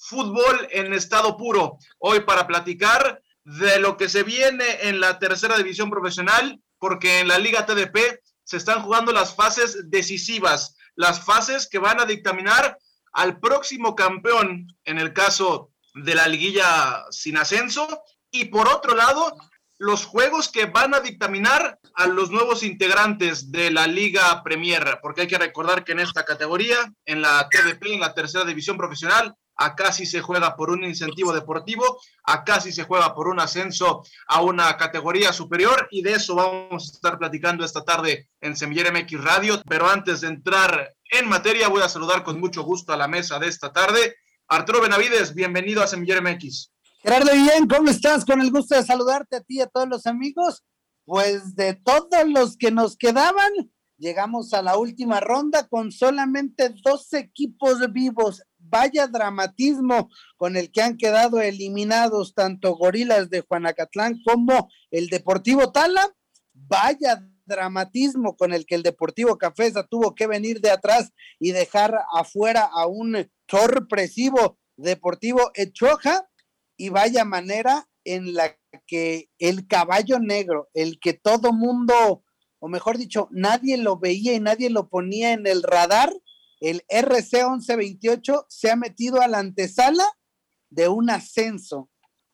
fútbol en estado puro. Hoy para platicar de lo que se viene en la tercera división profesional, porque en la Liga TDP se están jugando las fases decisivas, las fases que van a dictaminar al próximo campeón en el caso de la liguilla sin ascenso y por otro lado los juegos que van a dictaminar a los nuevos integrantes de la Liga Premier, porque hay que recordar que en esta categoría, en la TDP, en la tercera división profesional, acá sí se juega por un incentivo deportivo, acá sí se juega por un ascenso a una categoría superior y de eso vamos a estar platicando esta tarde en Semillero MX Radio. Pero antes de entrar en materia, voy a saludar con mucho gusto a la mesa de esta tarde. Arturo Benavides, bienvenido a Semillero MX. Gerardo bien, ¿cómo estás? Con el gusto de saludarte a ti y a todos los amigos. Pues de todos los que nos quedaban, llegamos a la última ronda con solamente dos equipos vivos vaya dramatismo con el que han quedado eliminados tanto Gorilas de Juanacatlán como el Deportivo Tala. Vaya dramatismo con el que el Deportivo Cafesa tuvo que venir de atrás y dejar afuera a un sorpresivo Deportivo Echoja. Y vaya manera en la que el caballo negro, el que todo mundo, o mejor dicho, nadie lo veía y nadie lo ponía en el radar, el RC 1128 se ha metido a la antesala de un ascenso.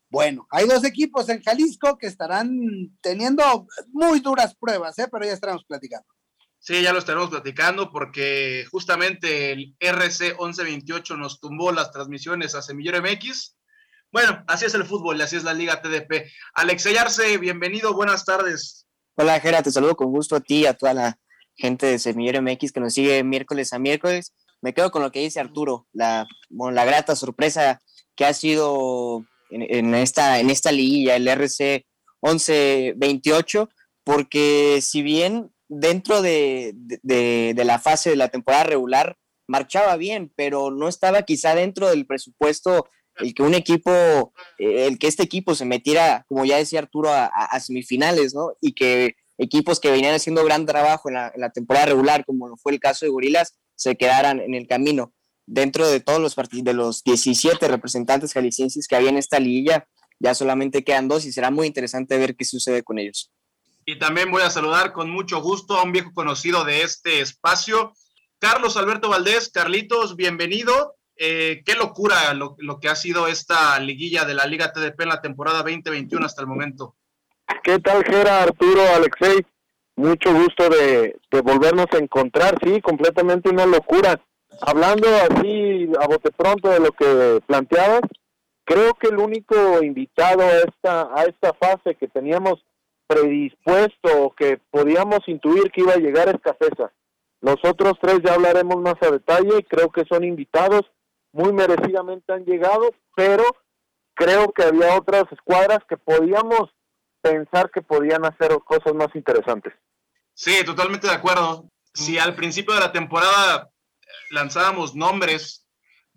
Bueno, hay dos equipos en Jalisco que estarán teniendo muy duras pruebas, ¿eh? pero ya estaremos platicando. Sí, ya lo estaremos platicando porque justamente el RC 1128 nos tumbó las transmisiones a Semillero MX. Bueno, así es el fútbol y así es la Liga TDP. Alex Ayarse, bienvenido, buenas tardes. Hola, Gera, te saludo con gusto a ti y a toda la gente de Semillero MX que nos sigue miércoles a miércoles. Me quedo con lo que dice Arturo, la, la grata sorpresa que ha sido en, esta, en esta liguilla, el RC 11-28, porque si bien dentro de, de, la fase de la temporada regular marchaba bien, pero no estaba quizá dentro del presupuesto el que un equipo, el que este equipo se metiera, como ya decía Arturo, a, a semifinales, ¿no? Y que equipos que venían haciendo gran trabajo en la, temporada regular, como lo fue el caso de Gorilas, se quedaran en el camino. Dentro de todos los partidos, de los 17 representantes jaliscienses que había en esta liguilla, ya solamente quedan dos y será muy interesante ver qué sucede con ellos. Y también voy a saludar con mucho gusto a un viejo conocido de este espacio, Carlos Alberto Valdés. Carlitos, bienvenido. Eh, qué locura lo, lo, que ha sido esta liguilla de la Liga TDP en la temporada 2021 hasta el momento. ¿Qué tal, Gera, Arturo, Alexei? Mucho gusto de, volvernos a encontrar, sí, completamente una locura. Hablando así a bote pronto de lo que planteabas, creo que el único invitado a esta, a esta fase que teníamos predispuesto o que podíamos intuir que iba a llegar es Cafesa. Los otros tres ya hablaremos más a detalle y creo que son invitados, muy merecidamente han llegado, pero creo que había otras escuadras que podíamos pensar que podían hacer cosas más interesantes. Sí, totalmente de acuerdo. Si al principio de la temporada lanzábamos nombres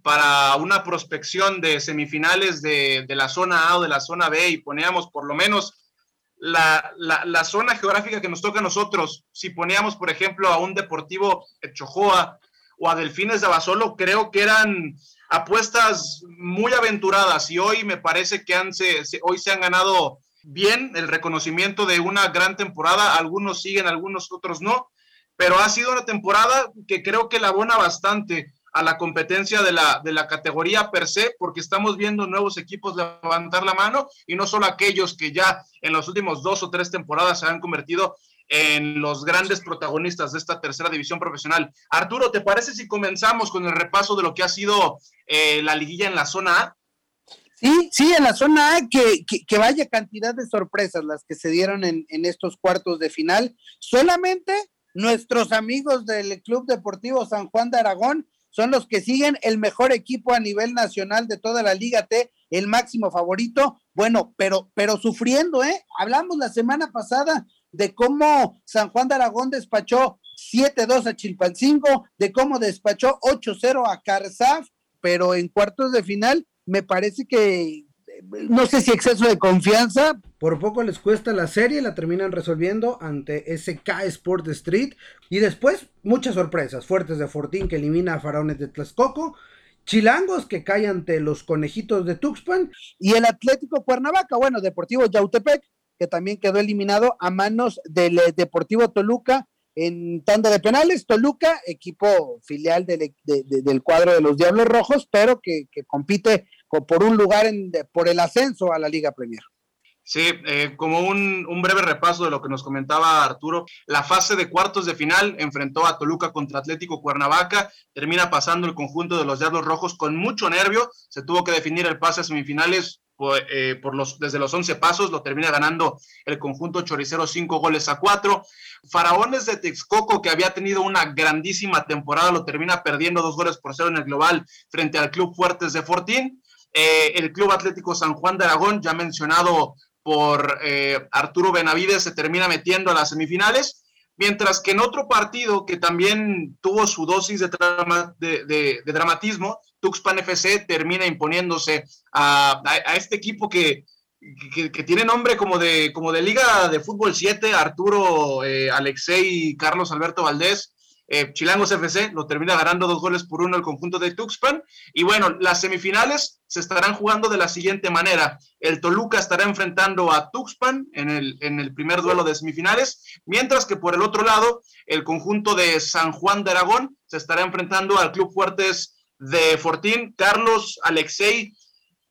para una prospección de semifinales de, de, la zona A o de la zona B y poníamos por lo menos la, la, la, zona geográfica que nos toca a nosotros, si poníamos, por ejemplo, a un Deportivo Chojoa o a Delfines de Abasolo, creo que eran apuestas muy aventuradas y hoy me parece que han, se, hoy se han ganado bien el reconocimiento de una gran temporada, algunos siguen, algunos otros no, pero ha sido una temporada que creo que la abona bastante a la competencia de la, de la categoría per se, porque estamos viendo nuevos equipos levantar la mano y no solo aquellos que ya en los últimos dos o tres temporadas se han convertido en los grandes protagonistas de esta tercera división profesional. Arturo, ¿te parece si comenzamos con el repaso de lo que ha sido eh, la liguilla en la zona A? Sí, sí, en la zona A, que, que, vaya cantidad de sorpresas las que se dieron en, en, estos cuartos de final. Solamente nuestros amigos del Club Deportivo San Juan de Aragón son los que siguen el mejor equipo a nivel nacional de toda la Liga T, el máximo favorito, bueno, pero, pero sufriendo, ¿eh? Hablamos la semana pasada de cómo San Juan de Aragón despachó 7-2 a Chilpancingo, de cómo despachó 8-0 a Carzaf, pero en cuartos de final me parece que no sé si exceso de confianza. Por poco les cuesta la serie, la terminan resolviendo ante SK Sport Street. Y después, muchas sorpresas. Fuertes de Fortín que elimina a Faraones de Tlaxcoco. Chilangos que cae ante los conejitos de Tuxpan. Y el Atlético Cuernavaca, bueno, Deportivo Yautepec, que también quedó eliminado a manos del eh, Deportivo Toluca en tanda de penales. Toluca, equipo filial del, del cuadro de los Diablos Rojos, pero que, que compite por un lugar en, por el ascenso a la Liga Premier. Sí, eh, como un, breve repaso de lo que nos comentaba Arturo, la fase de cuartos de final enfrentó a Toluca contra Atlético Cuernavaca, termina pasando el conjunto de los Diablos Rojos con mucho nervio, se tuvo que definir el pase a semifinales por, eh, por los, desde los 11 pasos, lo termina ganando el conjunto choricero 5 goles a 4. Faraones de Texcoco, que había tenido una grandísima temporada, lo termina perdiendo dos goles por cero en el global frente al Club Fuertes de Fortín. Eh, el Club Atlético San Juan de Aragón, ya mencionado por eh, Arturo Benavides, se termina metiendo a las semifinales, mientras que en otro partido que también tuvo su dosis de, dramatismo, Tuxpan FC termina imponiéndose a, este equipo que, tiene nombre como de, como de Liga de Fútbol 7, Arturo, eh, Alexei, Carlos Alberto Valdés, eh, Chilangos FC lo termina ganando dos goles por uno el conjunto de Tuxpan. Y bueno, las semifinales se estarán jugando de la siguiente manera. El Toluca estará enfrentando a Tuxpan en el, en el primer duelo de semifinales, mientras que por el otro lado, el conjunto de San Juan de Aragón se estará enfrentando al Club Fuertes de Fortín. Carlos, Alexei,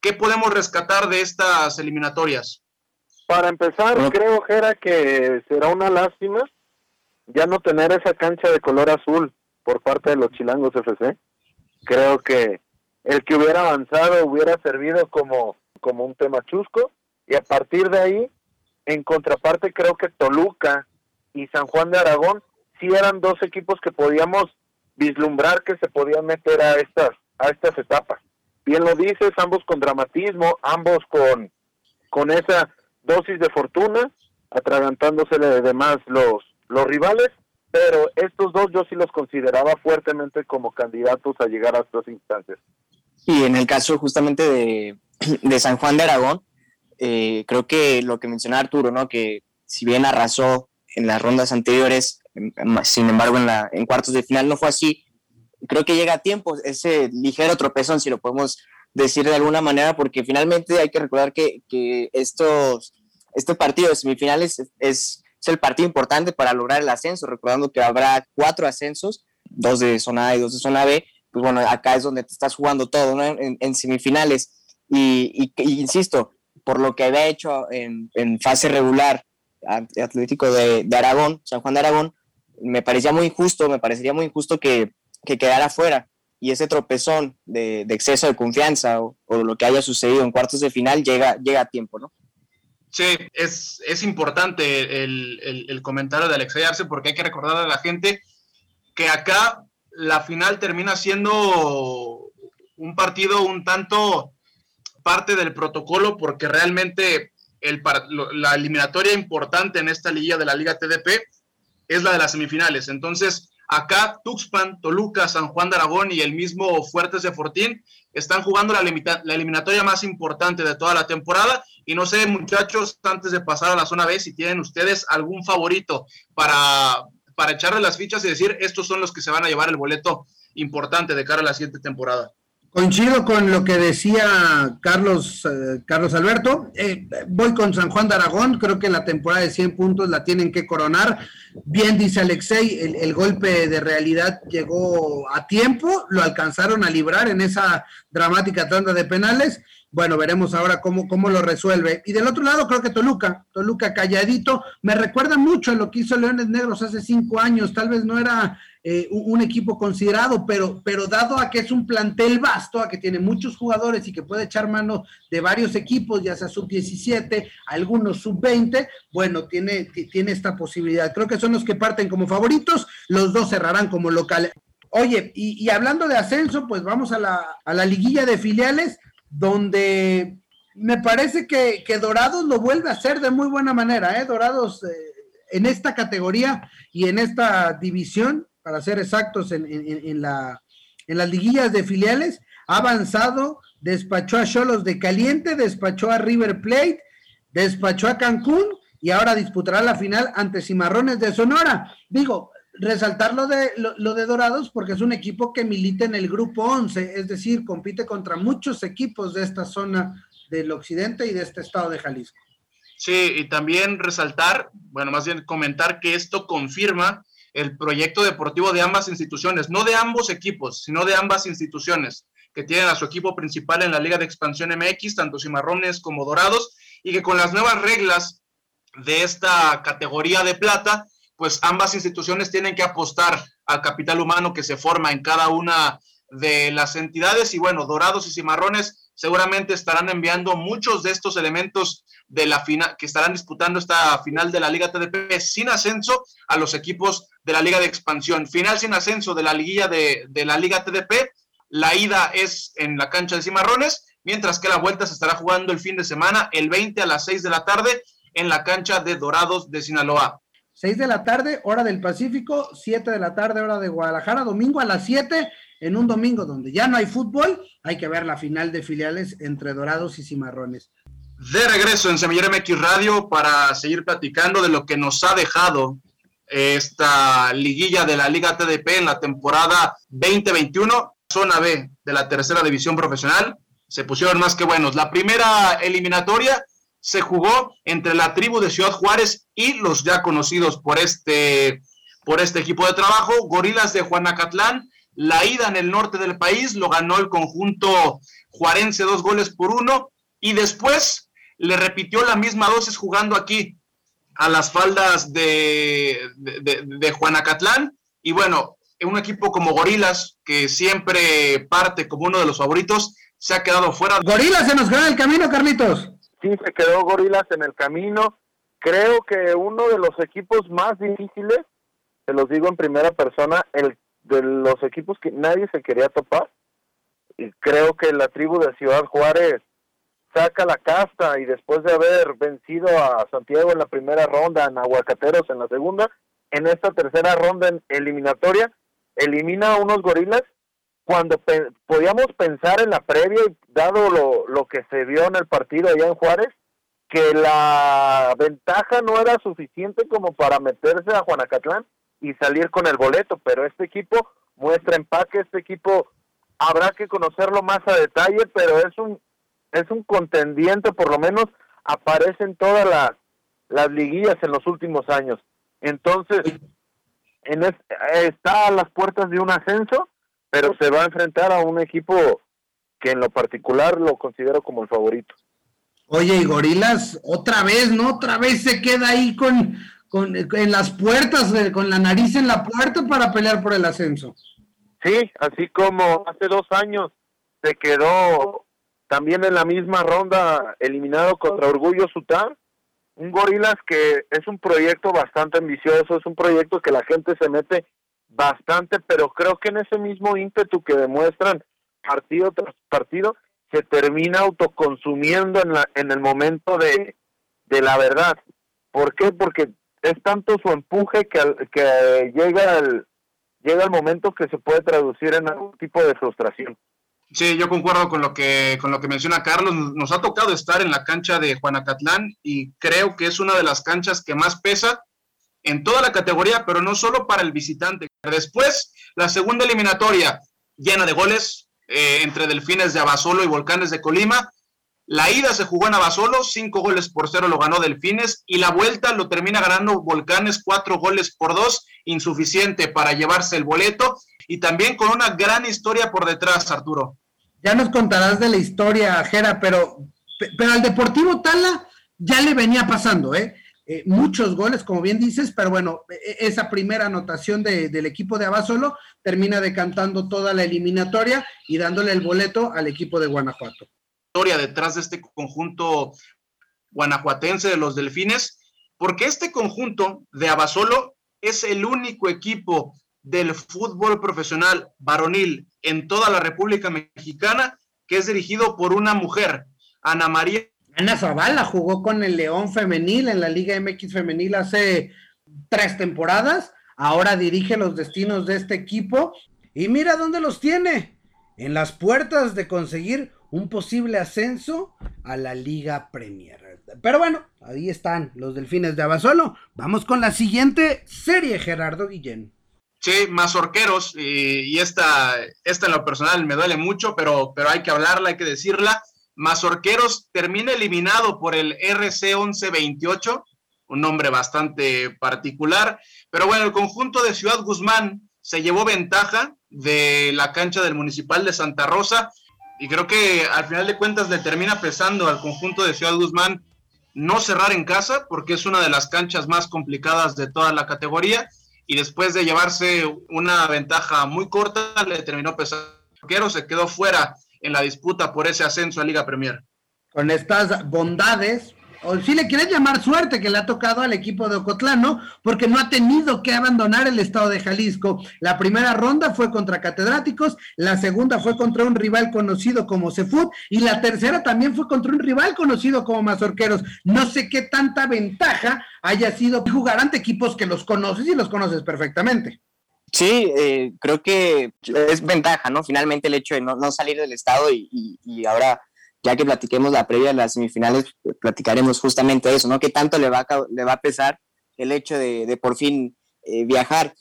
¿qué podemos rescatar de estas eliminatorias? Para empezar, creo, Jera, que será una lástima ya no tener esa cancha de color azul por parte de los Chilangos FC, creo que el que hubiera avanzado hubiera servido como, como un tema chusco y a partir de ahí, en contraparte creo que Toluca y San Juan de Aragón sí eran dos equipos que podíamos vislumbrar que se podían meter a estas, a estas etapas. Bien lo dices, ambos con dramatismo, ambos con, con esa dosis de fortuna, atragantándosele de demás los, los rivales, pero estos dos yo sí los consideraba fuertemente como candidatos a llegar a estas instancias. Y en el caso justamente de, de San Juan de Aragón, eh, creo que lo que mencionaba Arturo, ¿no? que si bien arrasó en las rondas anteriores, sin embargo en, la, en cuartos de final no fue así, creo que llega a tiempo ese ligero tropezón, si lo podemos decir de alguna manera, porque finalmente hay que recordar que, que estos, este partido de semifinales es es el partido importante para lograr el ascenso, recordando que habrá cuatro ascensos, dos de zona A y dos de zona B, pues bueno, acá es donde te estás jugando todo, ¿no? En, semifinales. Y, insisto, por lo que había hecho en, fase regular Atlético de, Aragón, San Juan de Aragón, me parecía muy injusto, me parecería muy injusto que, quedara fuera. Y ese tropezón de, exceso de confianza o, o, lo que haya sucedido en cuartos de final llega, llega a tiempo, ¿no? Sí, es, es importante el, el, comentario de Alexei Arce porque hay que recordar a la gente que acá la final termina siendo un partido un tanto parte del protocolo porque realmente el, la eliminatoria importante en esta liga de la Liga TDP es la de las semifinales. Entonces, acá Tuxpan, Toluca, San Juan de Aragón y el mismo Fuertes de Fortín están jugando la, la eliminatoria más importante de toda la temporada y no sé, muchachos, antes de pasar a la zona B, si tienen ustedes algún favorito para, para echarle las fichas y decir, estos son los que se van a llevar el boleto importante de cara a la siguiente temporada. Coincido con lo que decía Carlos, eh, Carlos Alberto. Eh, voy con San Juan de Aragón. Creo que la temporada de 100 puntos la tienen que coronar. Bien dice Alexei, el, el, golpe de realidad llegó a tiempo. Lo alcanzaron a librar en esa dramática tanda de penales bueno, veremos ahora cómo, cómo lo resuelve. Y del otro lado, creo que Toluca, Toluca calladito, me recuerda mucho a lo que hizo Leones Negros hace cinco años. Tal vez no era eh, un equipo considerado, pero, pero dado a que es un plantel vasto, a que tiene muchos jugadores y que puede echar mano de varios equipos, ya sea sub-17, algunos sub-20, bueno, tiene, tiene esta posibilidad. Creo que los que parten como favoritos, los dos cerrarán como local. Oye, y, hablando de ascenso, pues vamos a la, a la liguilla de filiales donde me parece que, Dorados lo vuelve a hacer de muy buena manera, ¿eh? Dorados eh, en esta categoría y en esta división, para ser exactos, en, en, la, en las liguillas de filiales, ha avanzado, despachó a Cholos de Caliente, despachó a River Plate, despachó a Cancún y ahora disputará la final ante Cimarrones de Sonora. Digo, resaltar lo de, lo, de Dorados porque es un equipo que milita en el grupo 11, es decir, compite contra muchos equipos de esta zona del occidente y de este estado de Jalisco. Sí, y también resaltar, bueno, más bien comentar que esto confirma el proyecto deportivo de ambas instituciones, no de ambos equipos, sino de ambas instituciones que tienen a su equipo principal en la Liga de Expansión MX, tanto Cimarrones como Dorados, y que con las nuevas reglas de esta categoría de plata, pues ambas instituciones tienen que apostar al capital humano que se forma en cada una de las entidades y bueno, Dorados y Cimarrones seguramente estarán enviando muchos de estos elementos de la final que estarán disputando esta final de la Liga TDP sin ascenso a los equipos de la Liga de Expansión. Final sin ascenso de la liguilla de, de la Liga TDP. La ida es en la cancha de Cimarrones, mientras que la vuelta se estará jugando el fin de semana, el 20 a las 6 de la tarde, en la cancha de Dorados de Sinaloa. 6 de la tarde, hora del Pacífico, 7 de la tarde, hora de Guadalajara, domingo a las 7, en un domingo donde ya no hay fútbol, hay que ver la final de filiales entre Dorados y Cimarrones. De regreso en Semillero MX Radio para seguir platicando de lo que nos ha dejado esta liguilla de la Liga TDP en la temporada 2021, zona B de la tercera división profesional. Se pusieron más que buenos. La primera eliminatoria se jugó entre la tribu de Ciudad Juárez y los ya conocidos por este, por este equipo de trabajo, Gorilas de Juanacatlán. La ida en el norte del país lo ganó el conjunto juarense dos goles por uno y después le repitió la misma dosis jugando aquí a las faldas de, de, Juanacatlán. Y bueno, un equipo como Gorilas, que siempre parte como uno de los favoritos, se ha quedado fuera. Gorilas se nos queda el camino, Carlitos sí se quedó Gorilas en el camino. Creo que uno de los equipos más difíciles, se los digo en primera persona, el de los equipos que nadie se quería topar. Y creo que la tribu de Ciudad Juárez saca la casta y después de haber vencido a Santiago en la primera ronda, en Aguacateros en la segunda, en esta tercera ronda eliminatoria, elimina a unos gorilas cuando podíamos pensar en la previa, dado lo, lo que se vio en el partido allá en Juárez, que la ventaja no era suficiente como para meterse a Juanacatlán y salir con el boleto, pero este equipo muestra empaque, este equipo habrá que conocerlo más a detalle, pero es un es un contendiente, por lo menos aparece en todas las, las liguillas en los últimos años. Entonces, en está a las puertas de un ascenso pero se va a enfrentar a un equipo que en lo particular lo considero como el favorito. Oye, y Gorilas, otra vez, ¿no? Otra vez se queda ahí con, con en las puertas, eh, con la nariz en la puerta para pelear por el ascenso. Sí, así como hace dos años se quedó también en la misma ronda eliminado contra Orgullo Sutar. Un Gorilas que es un proyecto bastante ambicioso, es un proyecto que la gente se mete bastante, pero creo que en ese mismo ímpetu que demuestran partido tras partido, se termina autoconsumiendo en, la, en el momento de, de la verdad. ¿Por qué? Porque es tanto su empuje que, que llega, el, llega el momento que se puede traducir en algún tipo de frustración. Sí, yo concuerdo con lo que con lo que menciona Carlos. Nos ha tocado estar en la cancha de Juanacatlán y creo que es una de las canchas que más pesa en toda la categoría, pero no solo para el visitante. Después, la segunda eliminatoria llena de goles eh, entre Delfines de Abasolo y Volcanes de Colima. La ida se jugó en Abasolo, cinco goles por cero lo ganó Delfines y la vuelta lo termina ganando Volcanes, cuatro goles por dos, insuficiente para llevarse el boleto y también con una gran historia por detrás, Arturo. Ya nos contarás de la historia, Jera, pero, pero al Deportivo Tala ya le venía pasando, ¿eh? Eh, muchos goles, como bien dices, pero bueno, e, esa primera anotación del equipo de Abasolo termina decantando toda la eliminatoria y dándole el boleto al equipo de Guanajuato. Historia detrás de este conjunto guanajuatense de los Delfines, porque este conjunto de Abasolo es el único equipo del fútbol profesional varonil en toda la República Mexicana que es dirigido por una mujer, Ana María. Ana Zavala jugó con el León Femenil en la Liga MX Femenil hace tres temporadas. Ahora dirige los destinos de este equipo. Y mira dónde los tiene. En las puertas de conseguir un posible ascenso a la Liga Premier. Pero bueno, ahí están los delfines de Abasolo. Vamos con la siguiente serie, Gerardo Guillén. Sí, mazorqueros, y, y esta, esta en lo personal me duele mucho, pero, pero hay que hablarla, hay que decirla. Mazorqueros termina eliminado por el RC 1128, un nombre bastante particular, pero bueno, el conjunto de Ciudad Guzmán se llevó ventaja de la cancha del Municipal de Santa Rosa y creo que al final de cuentas le termina pesando al conjunto de Ciudad Guzmán no cerrar en casa porque es una de las canchas más complicadas de toda la categoría y después de llevarse una ventaja muy corta, le terminó pesando. Se quedó fuera en la disputa por ese ascenso a Liga Premier. Con estas bondades, o si le quieres llamar suerte que le ha tocado al equipo de Ocotlán, ¿no? Porque no ha tenido que abandonar el estado de Jalisco. La primera ronda fue contra Catedráticos, la segunda fue contra un rival conocido como Cefut y la tercera también fue contra un rival conocido como Mazorqueros. No sé qué tanta ventaja haya sido jugar ante equipos que los conoces y los conoces perfectamente. Sí, eh, creo que es ventaja, ¿no? Finalmente el hecho de no, no salir del estado y, y, ahora ya que platiquemos la previa de las semifinales, platicaremos justamente eso, ¿no? ¿Qué tanto le va a, le va a pesar el hecho de, de por fin eh, viajar?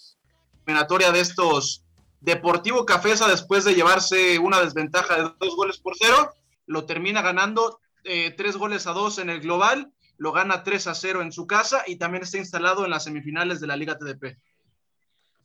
Eliminatoria de estos Deportivo Cafesa, después de llevarse una desventaja de dos goles por cero, lo termina ganando eh, tres goles a dos en el global, lo gana 3 a 0 en su casa y también está instalado en las semifinales de la Liga TDP.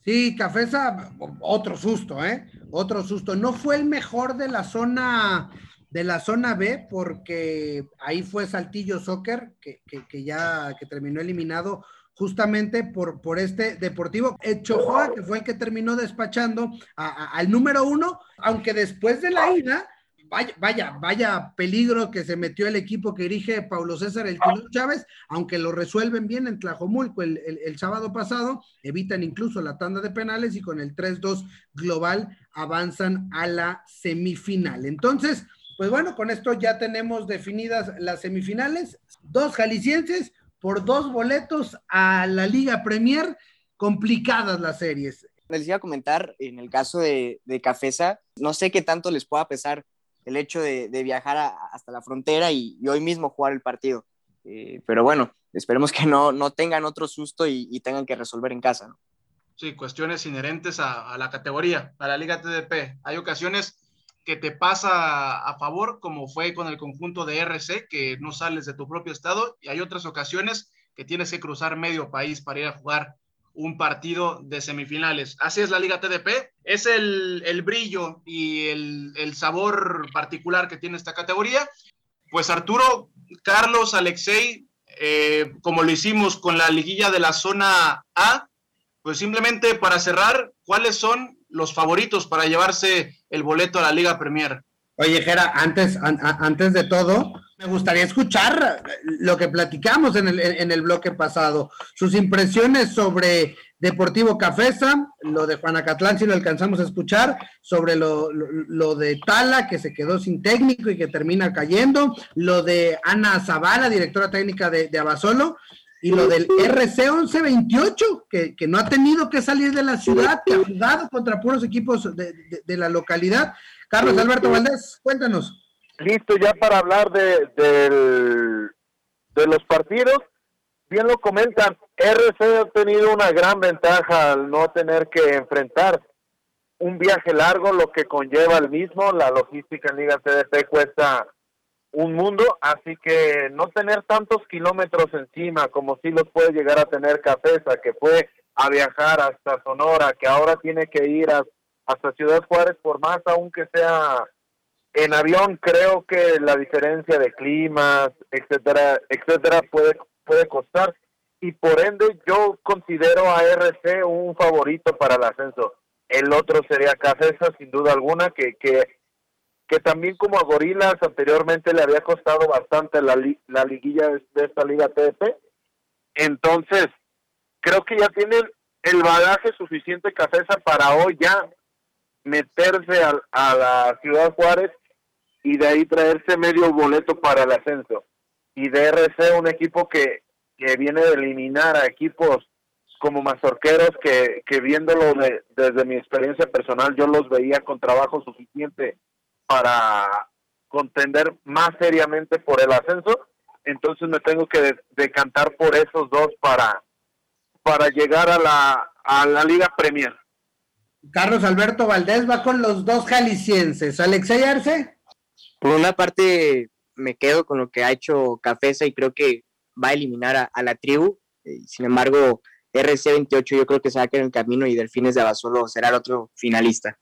Sí, Cafesa, otro susto, ¿eh? Otro susto. No fue el mejor de la zona de la zona B, porque ahí fue Saltillo Soccer, que, que, ya que terminó eliminado justamente por, por este Deportivo Chojoa, que fue el que terminó despachando al número uno, aunque después de la ida, vaya, vaya, vaya peligro que se metió el equipo que dirige Paulo César El Chávez, aunque lo resuelven bien en Tlajomulco el, sábado pasado, evitan incluso la tanda de penales y con el 3-2 global avanzan a la semifinal. Entonces, pues bueno, con esto ya tenemos definidas las semifinales. Dos jaliscienses por dos boletos a la Liga Premier. Complicadas las series. Les iba a comentar, en el caso de Cafesa, no sé qué tanto les pueda pesar el hecho de, viajar hasta la frontera y, hoy mismo jugar el partido. Eh, pero bueno, esperemos que no, no tengan otro susto y, y tengan que resolver en casa. ¿no? Sí, cuestiones inherentes a, a la categoría, a la Liga TDP. Hay ocasiones que te pasa a favor, como fue con el conjunto de RC, que no sales de tu propio estado, y hay otras ocasiones que tienes que cruzar medio país para ir a jugar un partido de semifinales. Así es la Liga TDP, es el, el brillo y el, el, sabor particular que tiene esta categoría. Pues Arturo, Carlos, Alexei, eh, como lo hicimos con la liguilla de la zona A, pues simplemente para cerrar, ¿cuáles son los favoritos para llevarse el boleto a la Liga Premier. Oye, Jera, antes, an, antes de todo, me gustaría escuchar lo que platicamos en el, en el bloque pasado, sus impresiones sobre Deportivo Cafesa, lo de Juanacatlán, si lo alcanzamos a escuchar, sobre lo, lo, de Tala, que se quedó sin técnico y que termina cayendo, lo de Ana Zavala, directora técnica de, de Abasolo, y lo del RC 1128, que, que, no ha tenido que salir de la ciudad, que ha jugado contra puros equipos de, de, de la localidad. Carlos Alberto Valdés, cuéntanos. Listo ya para hablar de, de, de los partidos. Bien lo comentan, RC ha tenido una gran ventaja al no tener que enfrentar un viaje largo, lo que conlleva el mismo. La logística en Liga TDP cuesta un mundo, así que no tener tantos kilómetros encima como si los puede llegar a tener Cafesa, que fue a viajar hasta Sonora, que ahora tiene que ir a, hasta Ciudad Juárez, por más aunque sea en avión, creo que la diferencia de climas, etcétera, etcétera, puede, puede costar. Y por ende, yo considero a RC un favorito para el ascenso. El otro sería Cafesa, sin duda alguna, que, que que también como a Gorilas anteriormente le había costado bastante la, li la liguilla de, esta liga TDP. Entonces, creo que ya tienen el bagaje suficiente Cafesa para hoy ya meterse a, a la Ciudad Juárez y de ahí traerse medio boleto para el ascenso. Y DRC, un equipo que, que viene de eliminar a equipos como mazorqueros que, que viéndolo desde mi experiencia personal, yo los veía con trabajo suficiente para contender más seriamente por el ascenso. Entonces me tengo que decantar por esos dos para, para llegar a la, a la Liga Premier. Carlos Alberto Valdés va con los dos jaliscienses. Alexei Arce. Por una parte, me quedo con lo que ha hecho Cafesa y creo que va a eliminar a, la tribu. Eh, sin embargo, RC28 yo creo que se va a quedar en el camino y Delfines de Abasolo será el otro finalista.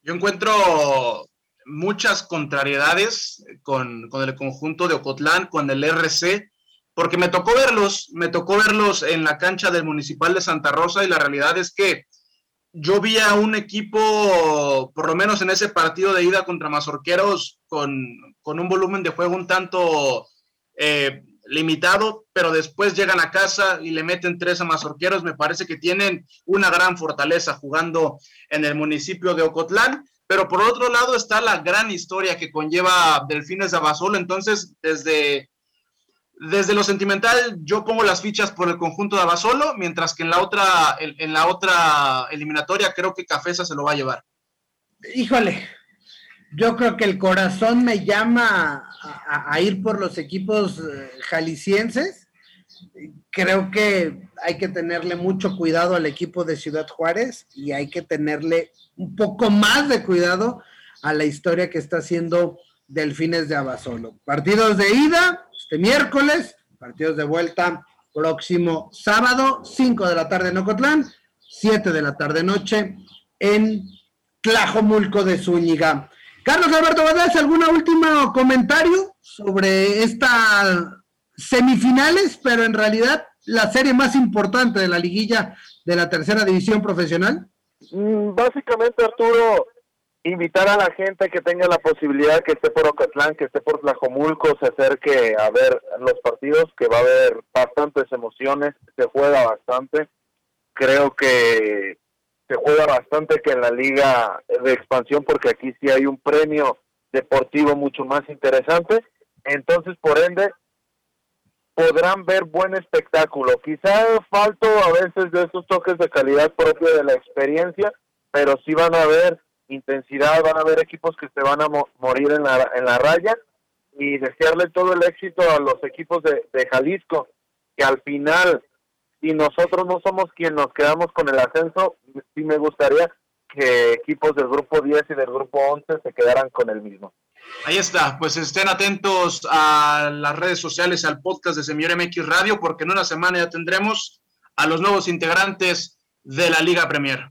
Yo encuentro muchas contrariedades con, con, el conjunto de Ocotlán, con el RC, porque me tocó verlos, me tocó verlos en la cancha del Municipal de Santa Rosa y la realidad es que yo vi a un equipo, por lo menos en ese partido de ida contra Mazorqueros, con, con un volumen de juego un tanto eh, limitado, pero después llegan a casa y le meten tres a Mazorqueros. Me parece que tienen una gran fortaleza jugando en el municipio de Ocotlán. Pero por otro lado está la gran historia que conlleva Delfines de Abasolo. Entonces, desde desde lo sentimental, yo pongo las fichas por el conjunto de Abasolo, mientras que en la otra, en, la otra eliminatoria creo que Cafesa se lo va a llevar. Híjole, yo creo que el corazón me llama a, ir por los equipos eh, jaliscienses. Creo que hay que tenerle mucho cuidado al equipo de Ciudad Juárez y hay que tenerle un poco más de cuidado a la historia que está haciendo Delfines de Abasolo. Partidos de ida, este miércoles, partidos de vuelta próximo sábado, 5 de la tarde en Ocotlán, 7 de la tarde noche en Tlajomulco de Zúñiga. Carlos Alberto Valdés, ¿algún último comentario sobre estas semifinales, pero en realidad la serie más importante de la liguilla de la tercera división profesional? Mm, básicamente, Arturo, invitar a la gente que tenga la posibilidad que esté por Ocatlán, que esté por Tlajomulco, se acerque a ver los partidos, que va a haber bastantes emociones, se juega bastante. Creo que se juega bastante que en la liga de expansión, porque aquí sí hay un premio deportivo mucho más interesante. Entonces, por ende, podrán ver buen espectáculo. Quizá falto a veces de esos toques de calidad propio de la experiencia, pero sí van a ver intensidad, van a haber equipos que se van a morir en la, en la raya y desearle todo el éxito a los equipos de, Jalisco, que al final, si nosotros no somos quien nos quedamos con el ascenso, sí me gustaría que equipos del grupo 10 y del grupo 11 se quedaran con el mismo. Ahí está, pues estén atentos a las redes sociales, al podcast de Semillero MX Radio, porque en una semana ya tendremos a los nuevos integrantes de la Liga Premier.